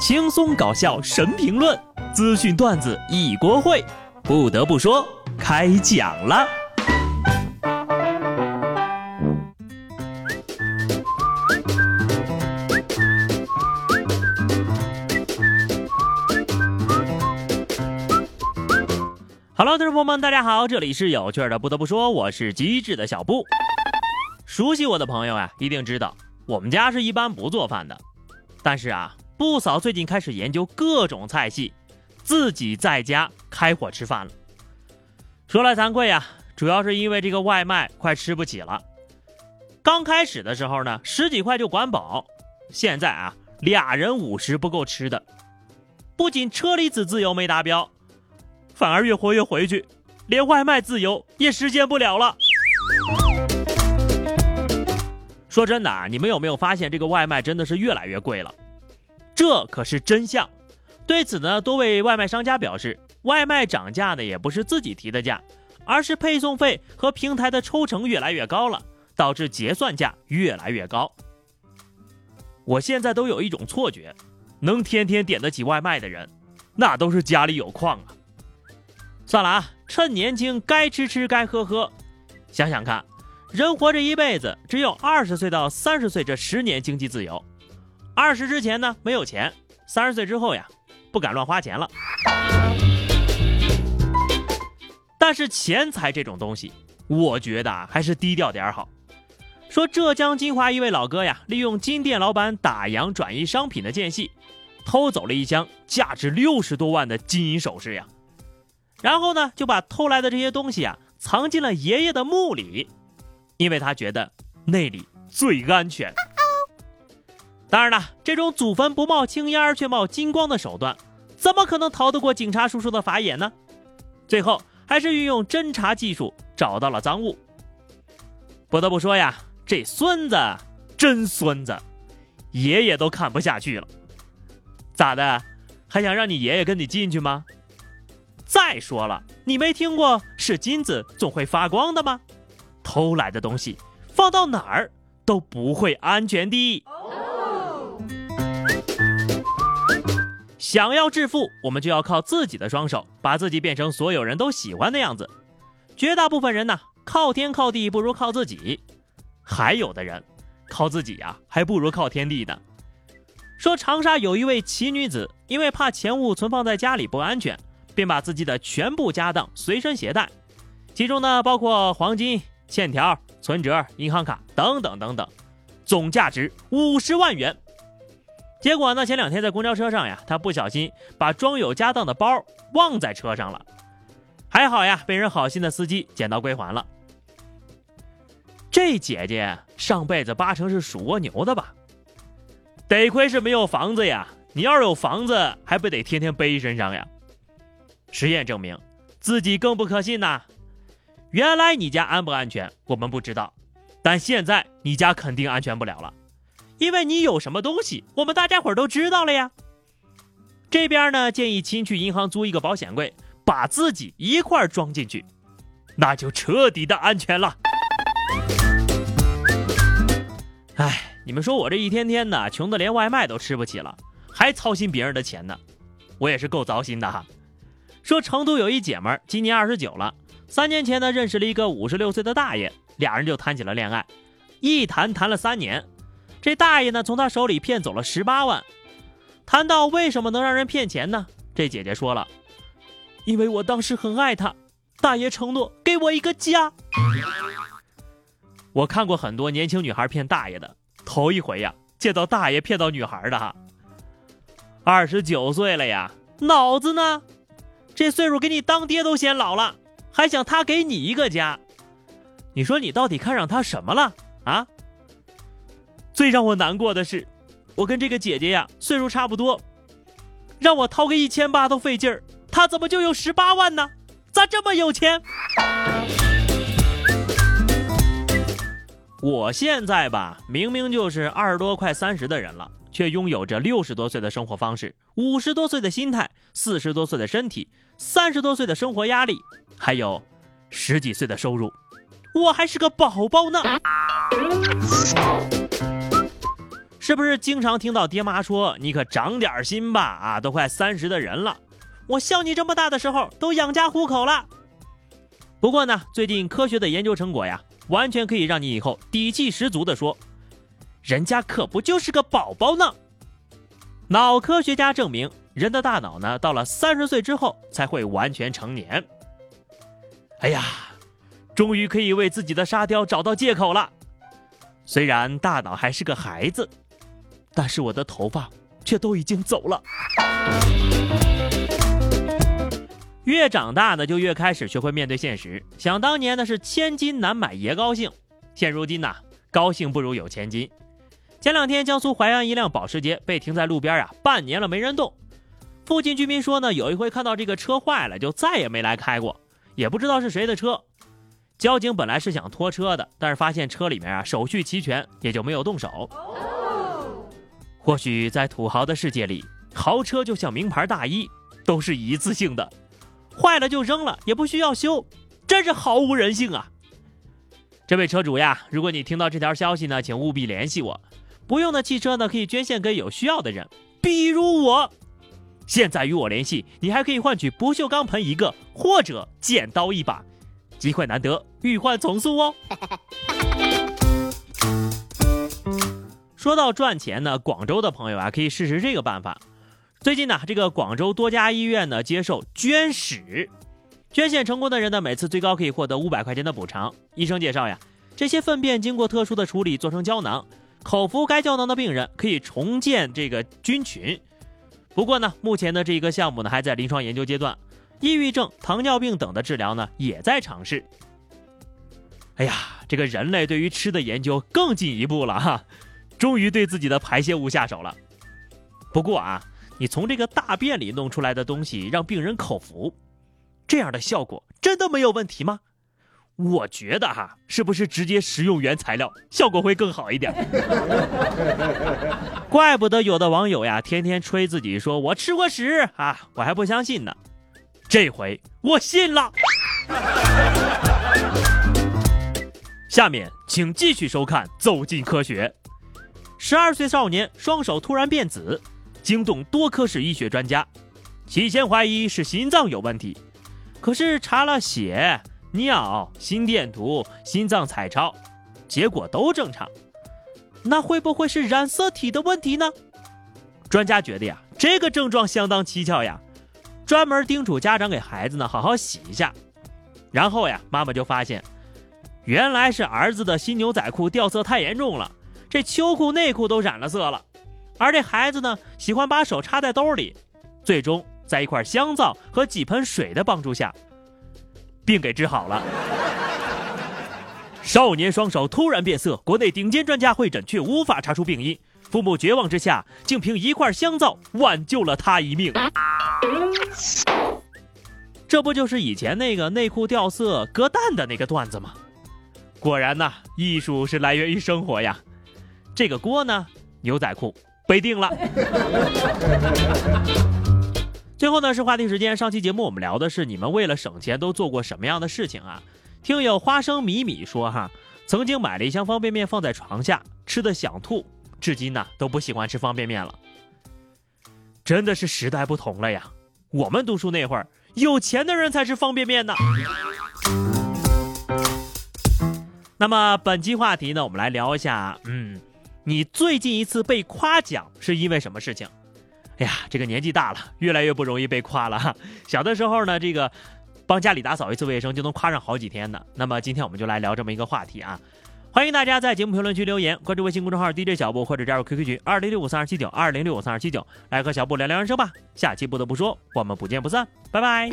轻松搞笑神评论，资讯段子一锅烩。不得不说，开讲了。Hello，听众朋友们，大家好，这里是有趣的。不得不说，我是机智的小布。熟悉我的朋友啊，一定知道我们家是一般不做饭的。但是啊，不嫂最近开始研究各种菜系，自己在家开火吃饭了。说来惭愧呀，主要是因为这个外卖快吃不起了。刚开始的时候呢，十几块就管饱，现在啊，俩人五十不够吃的。不仅车厘子自由没达标。反而越活越回去，连外卖自由也实现不了了。说真的啊，你们有没有发现这个外卖真的是越来越贵了？这可是真相。对此呢，多位外卖商家表示，外卖涨价呢也不是自己提的价，而是配送费和平台的抽成越来越高了，导致结算价越来越高。我现在都有一种错觉，能天天点得起外卖的人，那都是家里有矿啊。算了啊，趁年轻该吃吃该喝喝。想想看，人活这一辈子只有二十岁到三十岁这十年经济自由。二十之前呢没有钱，三十岁之后呀不敢乱花钱了。但是钱财这种东西，我觉得还是低调点好。说浙江金华一位老哥呀，利用金店老板打烊转移商品的间隙，偷走了一箱价值六十多万的金银首饰呀。然后呢，就把偷来的这些东西啊藏进了爷爷的墓里，因为他觉得那里最安全。当然了，这种祖坟不冒青烟却冒金光的手段，怎么可能逃得过警察叔叔的法眼呢？最后还是运用侦查技术找到了赃物。不得不说呀，这孙子真孙子，爷爷都看不下去了。咋的，还想让你爷爷跟你进去吗？再说了，你没听过是金子总会发光的吗？偷来的东西放到哪儿都不会安全的。想要致富，我们就要靠自己的双手，把自己变成所有人都喜欢的样子。绝大部分人呢，靠天靠地不如靠自己；还有的人，靠自己呀，还不如靠天地呢。说长沙有一位奇女子，因为怕钱物存放在家里不安全。便把自己的全部家当随身携带，其中呢包括黄金、欠条、存折、银行卡等等等等，总价值五十万元。结果呢，前两天在公交车上呀，他不小心把装有家当的包忘在车上了，还好呀，被人好心的司机捡到归还了。这姐姐上辈子八成是属蜗牛的吧？得亏是没有房子呀，你要是有房子，还不得天天背身上呀？实验证明，自己更不可信呐。原来你家安不安全，我们不知道，但现在你家肯定安全不了了，因为你有什么东西，我们大家伙都知道了呀。这边呢，建议亲去银行租一个保险柜，把自己一块装进去，那就彻底的安全了。哎，你们说我这一天天的穷的连外卖都吃不起了，还操心别人的钱呢，我也是够糟心的哈。说成都有一姐们，今年二十九了。三年前呢，认识了一个五十六岁的大爷，俩人就谈起了恋爱，一谈谈了三年。这大爷呢，从他手里骗走了十八万。谈到为什么能让人骗钱呢？这姐姐说了，因为我当时很爱他，大爷承诺给我一个家。我看过很多年轻女孩骗大爷的，头一回呀，见到大爷骗到女孩的哈。二十九岁了呀，脑子呢？这岁数给你当爹都显老了，还想他给你一个家？你说你到底看上他什么了啊？最让我难过的是，我跟这个姐姐呀岁数差不多，让我掏个一千八都费劲儿，她怎么就有十八万呢？咋这么有钱？我现在吧，明明就是二十多快三十的人了。却拥有着六十多岁的生活方式，五十多岁的心态，四十多岁的身体，三十多岁的生活压力，还有十几岁的收入，我还是个宝宝呢。是不是经常听到爹妈说：“你可长点心吧，啊，都快三十的人了，我像你这么大的时候都养家糊口了。”不过呢，最近科学的研究成果呀，完全可以让你以后底气十足的说：“人家可不就是个宝宝呢。”脑科学家证明，人的大脑呢，到了三十岁之后才会完全成年。哎呀，终于可以为自己的沙雕找到借口了。虽然大脑还是个孩子。但是我的头发却都已经走了。越长大呢，就越开始学会面对现实。想当年呢，是千金难买爷高兴，现如今呢，高兴不如有千金。前两天，江苏淮安一辆保时捷被停在路边啊，半年了没人动。附近居民说呢，有一回看到这个车坏了，就再也没来开过，也不知道是谁的车。交警本来是想拖车的，但是发现车里面啊手续齐全，也就没有动手。或许在土豪的世界里，豪车就像名牌大衣，都是一次性的，坏了就扔了，也不需要修，真是毫无人性啊！这位车主呀，如果你听到这条消息呢，请务必联系我。不用的汽车呢，可以捐献给有需要的人，比如我。现在与我联系，你还可以换取不锈钢盆一个，或者剪刀一把，机会难得，欲换从速哦。说到赚钱呢，广州的朋友啊，可以试试这个办法。最近呢，这个广州多家医院呢接受捐屎，捐献成功的人呢，每次最高可以获得五百块钱的补偿。医生介绍呀，这些粪便经过特殊的处理做成胶囊，口服该胶囊的病人可以重建这个菌群。不过呢，目前的这一个项目呢还在临床研究阶段，抑郁症、糖尿病等的治疗呢也在尝试。哎呀，这个人类对于吃的研究更进一步了哈。终于对自己的排泄物下手了。不过啊，你从这个大便里弄出来的东西让病人口服，这样的效果真的没有问题吗？我觉得哈，是不是直接食用原材料效果会更好一点？怪不得有的网友呀，天天吹自己说我吃过屎啊，我还不相信呢。这回我信了。下面请继续收看《走进科学》。十二岁少年双手突然变紫，惊动多科室医学专家。起先怀疑是心脏有问题，可是查了血、尿、心电图、心脏彩超，结果都正常。那会不会是染色体的问题呢？专家觉得呀，这个症状相当蹊跷呀，专门叮嘱家长给孩子呢好好洗一下。然后呀，妈妈就发现，原来是儿子的新牛仔裤掉色太严重了。这秋裤内裤都染了色了，而这孩子呢，喜欢把手插在兜里，最终在一块香皂和几盆水的帮助下，病给治好了。少年双手突然变色，国内顶尖专家会诊却无法查出病因，父母绝望之下，竟凭一块香皂挽救了他一命。这不就是以前那个内裤掉色割蛋的那个段子吗？果然呐，艺术是来源于生活呀。这个锅呢，牛仔裤背定了。最后呢是话题时间，上期节目我们聊的是你们为了省钱都做过什么样的事情啊？听友花生米米说哈，曾经买了一箱方便面放在床下，吃的想吐，至今呢都不喜欢吃方便面了。真的是时代不同了呀！我们读书那会儿，有钱的人才吃方便面呢。那么本期话题呢，我们来聊一下，嗯。你最近一次被夸奖是因为什么事情？哎呀，这个年纪大了，越来越不容易被夸了哈。小的时候呢，这个帮家里打扫一次卫生就能夸上好几天呢。那么今天我们就来聊这么一个话题啊，欢迎大家在节目评论区留言，关注微信公众号 DJ 小布或者加入 QQ 群二零六五三二七九二零六五三二七九，来和小布聊聊人生吧。下期不得不说，我们不见不散，拜拜。